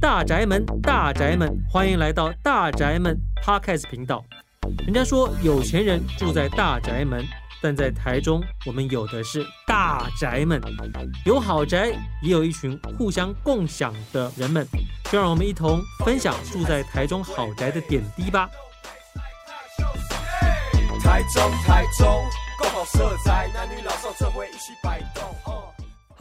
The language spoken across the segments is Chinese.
大宅门，大宅门，欢迎来到大宅门 Podcast 频道。人家说有钱人住在大宅门，但在台中，我们有的是大宅门，有豪宅，也有一群互相共享的人们。就让我们一同分享住在台中豪宅的点滴吧。台中，台中，共好色彩，男女老少这回一起摆动。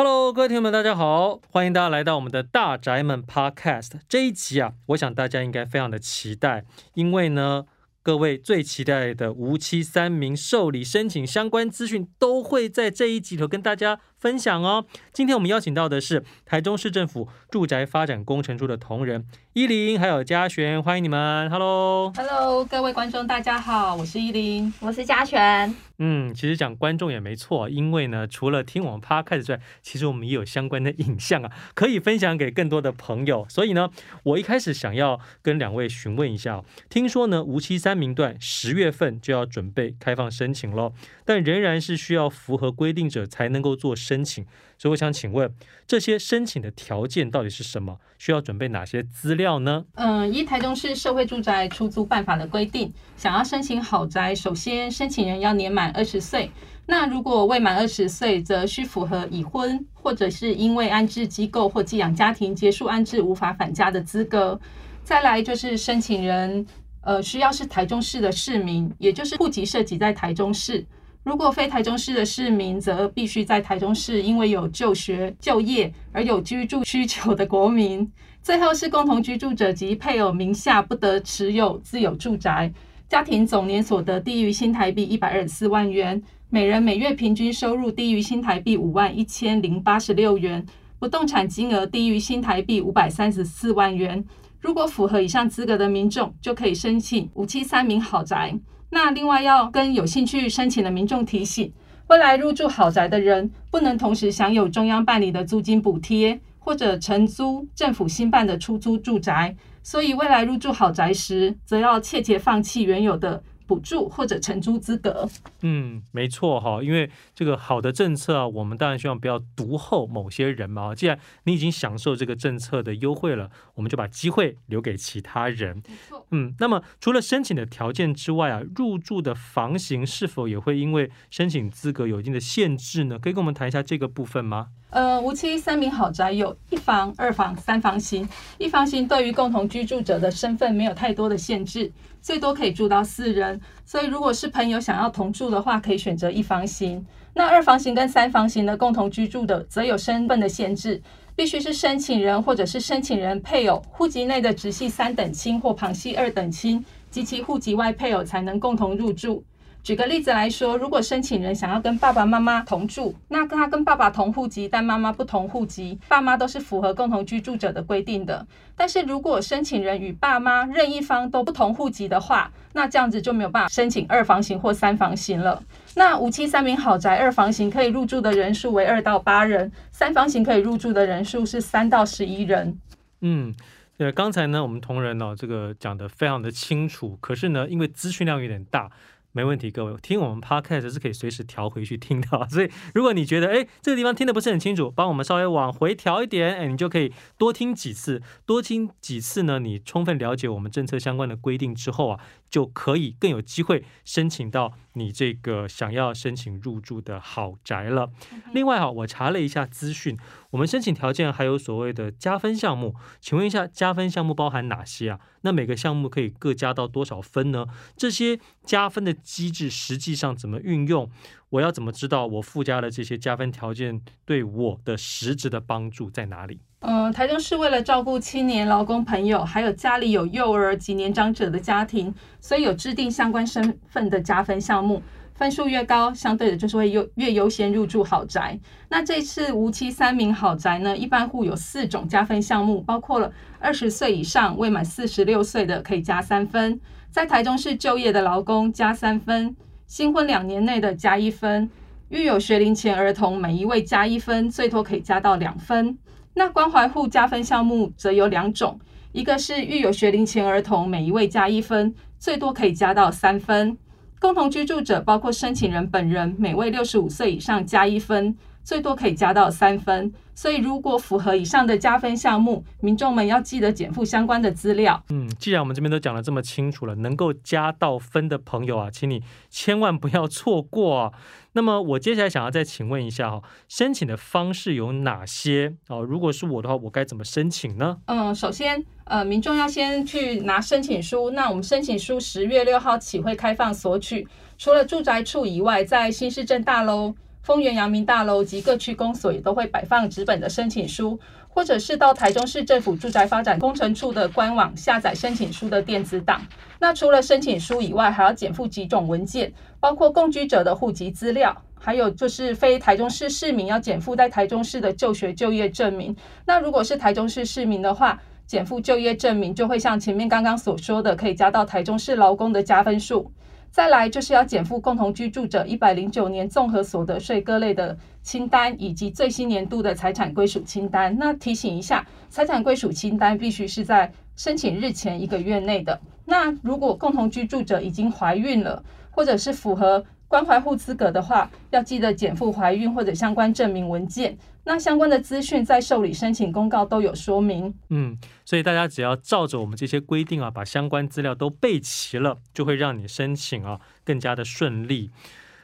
Hello，各位听友们，大家好，欢迎大家来到我们的大宅门 Podcast 这一集啊，我想大家应该非常的期待，因为呢，各位最期待的无期三名受理申请相关资讯都会在这一集头跟大家分享哦。今天我们邀请到的是台中市政府住宅发展工程处的同仁依琳，还有嘉璇，欢迎你们。Hello，Hello，各位观众大家好，我是依琳，我是嘉璇。嗯，其实讲观众也没错，因为呢，除了听我们 Podcast 之外，其实我们也有相关的影像啊，可以分享给更多的朋友。所以呢，我一开始想要跟两位询问一下，听说呢，无期三明段十月份就要准备开放申请咯，但仍然是需要符合规定者才能够做申请。所以我想请问，这些申请的条件到底是什么？需要准备哪些资料呢？嗯，依台中市社会住宅出租办法的规定，想要申请豪宅，首先申请人要年满二十岁。那如果未满二十岁，则需符合已婚或者是因为安置机构或寄养家庭结束安置无法返家的资格。再来就是申请人，呃，需要是台中市的市民，也就是户籍涉及在台中市。如果非台中市的市民，则必须在台中市因为有就学、就业而有居住需求的国民。最后是共同居住者及配偶名下不得持有自有住宅，家庭总年所得低于新台币一百二十四万元，每人每月平均收入低于新台币五万一千零八十六元，不动产金额低于新台币五百三十四万元。如果符合以上资格的民众，就可以申请五七三名豪宅。那另外要跟有兴趣申请的民众提醒，未来入住豪宅的人不能同时享有中央办理的租金补贴，或者承租政府新办的出租住宅，所以未来入住豪宅时，则要切切放弃原有的。补助或者承租资格，嗯，没错哈，因为这个好的政策啊，我们当然希望不要独厚某些人嘛。既然你已经享受这个政策的优惠了，我们就把机会留给其他人。嗯，那么除了申请的条件之外啊，入住的房型是否也会因为申请资格有一定的限制呢？可以跟我们谈一下这个部分吗？呃，无期三明豪宅有一房、二房、三房型。一房型对于共同居住者的身份没有太多的限制，最多可以住到四人。所以，如果是朋友想要同住的话，可以选择一房型。那二房型跟三房型的共同居住的，则有身份的限制，必须是申请人或者是申请人配偶户籍内的直系三等亲或旁系二等亲及其户籍外配偶才能共同入住。举个例子来说，如果申请人想要跟爸爸妈妈同住，那跟他跟爸爸同户籍，但妈妈不同户籍，爸妈都是符合共同居住者的规定的。但是如果申请人与爸妈任一方都不同户籍的话，那这样子就没有办法申请二房型或三房型了。那五七三名豪宅二房型可以入住的人数为二到八人，三房型可以入住的人数是三到十一人。嗯，呃，刚才呢，我们同仁呢，这个讲得非常的清楚，可是呢，因为资讯量有点大。没问题，各位听我们 podcast 是可以随时调回去听的，所以如果你觉得哎这个地方听的不是很清楚，帮我们稍微往回调一点，哎，你就可以多听几次，多听几次呢，你充分了解我们政策相关的规定之后啊，就可以更有机会申请到你这个想要申请入住的豪宅了。另外啊，我查了一下资讯，我们申请条件还有所谓的加分项目，请问一下加分项目包含哪些啊？那每个项目可以各加到多少分呢？这些加分的机制实际上怎么运用？我要怎么知道我附加的这些加分条件对我的实质的帮助在哪里？嗯，台中市为了照顾青年劳工朋友，还有家里有幼儿及年长者的家庭，所以有制定相关身份的加分项目。分数越高，相对的就是会优越优先入住豪宅。那这次无期三名豪宅呢，一般户有四种加分项目，包括了二十岁以上未满四十六岁的可以加三分，在台中市就业的劳工加三分，新婚两年内的加一分，育有学龄前儿童每一位加一分，最多可以加到两分。那关怀户加分项目则有两种，一个是育有学龄前儿童每一位加一分，最多可以加到三分。共同居住者包括申请人本人，每位六十五岁以上加一分，最多可以加到三分。所以如果符合以上的加分项目，民众们要记得减负相关的资料。嗯，既然我们这边都讲得这么清楚了，能够加到分的朋友啊，请你千万不要错过啊。那么我接下来想要再请问一下哈，申请的方式有哪些哦？如果是我的话，我该怎么申请呢？嗯，首先，呃，民众要先去拿申请书。那我们申请书十月六号起会开放索取，除了住宅处以外，在新市镇大楼、丰原阳明大楼及各区公所也都会摆放纸本的申请书，或者是到台中市政府住宅发展工程处的官网下载申请书的电子档。那除了申请书以外，还要减附几种文件，包括共居者的户籍资料，还有就是非台中市市民要减附在台中市的就学就业证明。那如果是台中市市民的话，减附就业证明就会像前面刚刚所说的，可以加到台中市劳工的加分数。再来就是要减负共同居住者一百零九年综合所得税各类的清单，以及最新年度的财产归属清单。那提醒一下，财产归属清单必须是在申请日前一个月内的。那如果共同居住者已经怀孕了，或者是符合关怀户资格的话，要记得减负怀孕或者相关证明文件。那相关的资讯在受理申请公告都有说明。嗯，所以大家只要照着我们这些规定啊，把相关资料都备齐了，就会让你申请啊更加的顺利。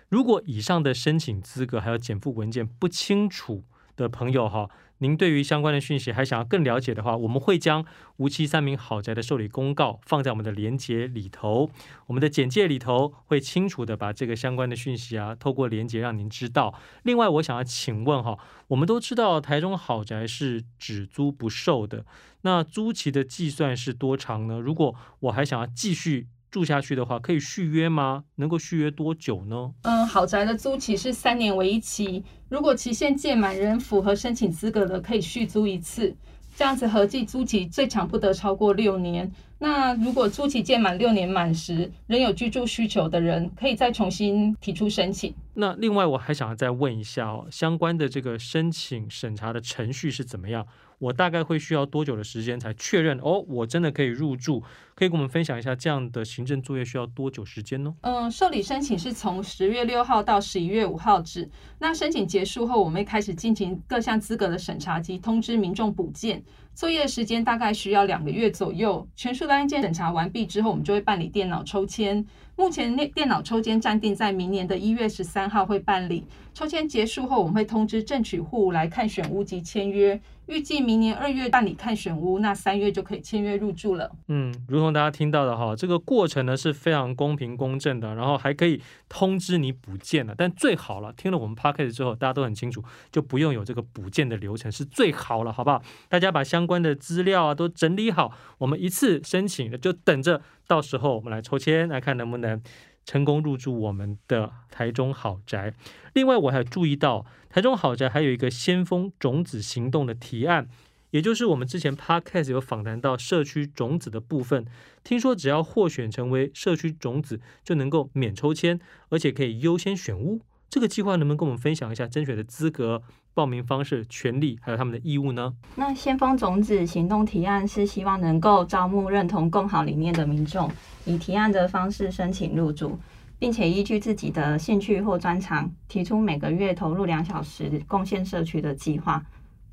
如果以上的申请资格还有减负文件不清楚的朋友哈。您对于相关的讯息还想要更了解的话，我们会将无期三民好宅的受理公告放在我们的连结里头，我们的简介里头会清楚的把这个相关的讯息啊，透过连结让您知道。另外，我想要请问哈，我们都知道台中好宅是只租不售的，那租期的计算是多长呢？如果我还想要继续住下去的话，可以续约吗？能够续约多久呢？嗯，好宅的租期是三年为一期，如果期限届满仍符合申请资格的，可以续租一次。这样子合计租期最长不得超过六年。那如果租期届满六年满时，仍有居住需求的人，可以再重新提出申请。那另外我还想要再问一下哦，相关的这个申请审查的程序是怎么样？我大概会需要多久的时间才确认哦？我真的可以入住？可以跟我们分享一下这样的行政作业需要多久时间呢？嗯，受理申请是从十月六号到十一月五号止。那申请结束后，我们会开始进行各项资格的审查及通知民众补件。作业时间大概需要两个月左右。全数的案件审查完毕之后，我们就会办理电脑抽签。目前那电脑抽签暂定在明年的一月十三号会办理。抽签结束后，我们会通知正取户来看选屋及签约。预计明年二月办理看选屋，那三月就可以签约入住了。嗯，如同大家听到的哈，这个过程呢是非常公平公正的，然后还可以通知你补件的。但最好了，听了我们 podcast 之后，大家都很清楚，就不用有这个补件的流程是最好了，好不好？大家把相关的资料啊都整理好，我们一次申请，就等着到时候我们来抽签来看能不能。成功入住我们的台中豪宅。另外，我还注意到台中豪宅还有一个先锋种子行动的提案，也就是我们之前 podcast 有访谈到社区种子的部分。听说只要获选成为社区种子，就能够免抽签，而且可以优先选屋。这个计划能不能跟我们分享一下甄选的资格？报名方式、权利还有他们的义务呢？那先锋种子行动提案是希望能够招募认同共好理念的民众，以提案的方式申请入住，并且依据自己的兴趣或专长，提出每个月投入两小时贡献社区的计划。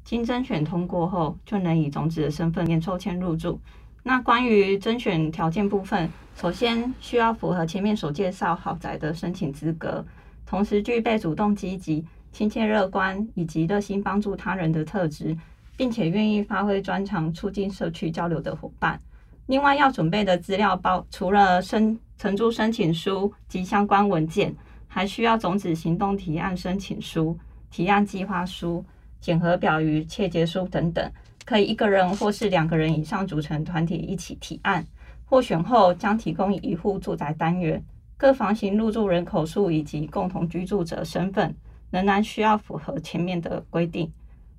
经甄选通过后，就能以种子的身份免抽签入住。那关于甄选条件部分，首先需要符合前面所介绍豪宅的申请资格，同时具备主动积极。亲切乐观以及热心帮助他人的特质，并且愿意发挥专长促进社区交流的伙伴。另外要准备的资料包除了申承租申请书及相关文件，还需要种子行动提案申请书、提案计划书、检核表与切结书等等。可以一个人或是两个人以上组成团体一起提案。获选后将提供一户住宅单元，各房型入住人口数以及共同居住者身份。仍然需要符合前面的规定。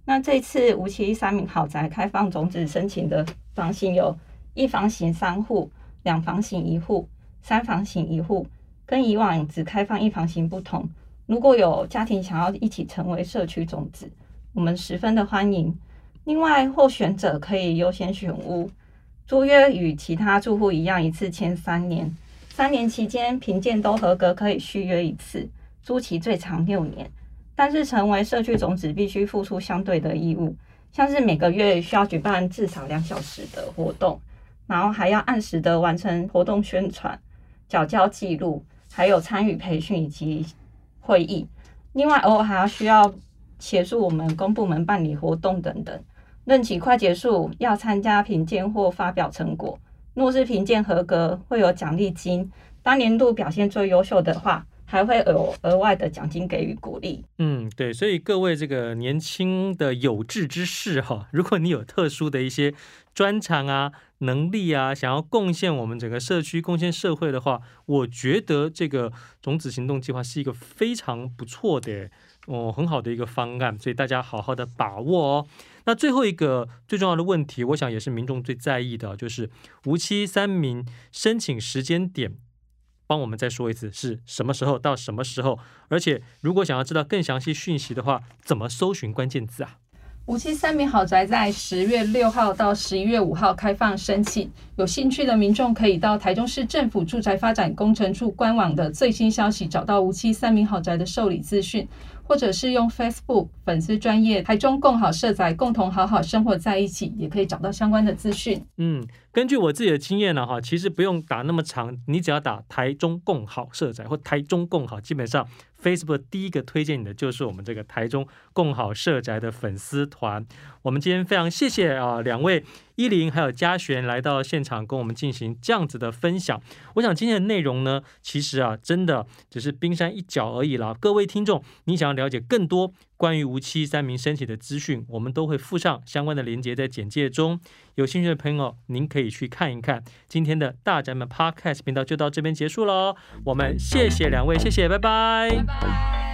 那这次无期三民好宅开放种子申请的房型有：一房型三户、两房型一户、三房型一户，跟以往只开放一房型不同。如果有家庭想要一起成为社区种子，我们十分的欢迎。另外，候选者可以优先选屋，租约与其他住户一样，一次签三年，三年期间评鉴都合格，可以续约一次，租期最长六年。但是成为社区种子必须付出相对的义务，像是每个月需要举办至少两小时的活动，然后还要按时的完成活动宣传、缴交记录，还有参与培训以及会议。另外，偶尔还要需要协助我们公部门办理活动等等。任期快结束，要参加评鉴或发表成果。若是评鉴合格，会有奖励金；当年度表现最优秀的话，还会有额外的奖金给予鼓励。嗯，对，所以各位这个年轻的有志之士哈，如果你有特殊的一些专长啊、能力啊，想要贡献我们整个社区、贡献社会的话，我觉得这个种子行动计划是一个非常不错的哦，很好的一个方案，所以大家好好的把握哦。那最后一个最重要的问题，我想也是民众最在意的，就是无期三名申请时间点。帮我们再说一次，是什么时候到什么时候？而且，如果想要知道更详细讯息的话，怎么搜寻关键字啊？无期三民豪宅在十月六号到十一月五号开放申请，有兴趣的民众可以到台中市政府住宅发展工程处官网的最新消息，找到无期三民豪宅的受理资讯。或者是用 Facebook 粉丝专业台中共好社宅，共同好好生活在一起，也可以找到相关的资讯。嗯，根据我自己的经验呢，哈，其实不用打那么长，你只要打台中共好社宅或台中共好，基本上 Facebook 第一个推荐你的就是我们这个台中共好社宅的粉丝团。我们今天非常谢谢啊两位。依林还有嘉璇来到现场跟我们进行这样子的分享。我想今天的内容呢，其实啊，真的只是冰山一角而已啦。各位听众，你想要了解更多关于无期三名申请的资讯，我们都会附上相关的连接在简介中。有兴趣的朋友，您可以去看一看。今天的大宅门 Podcast 频道就到这边结束喽。我们谢谢两位，谢谢，拜拜。拜拜。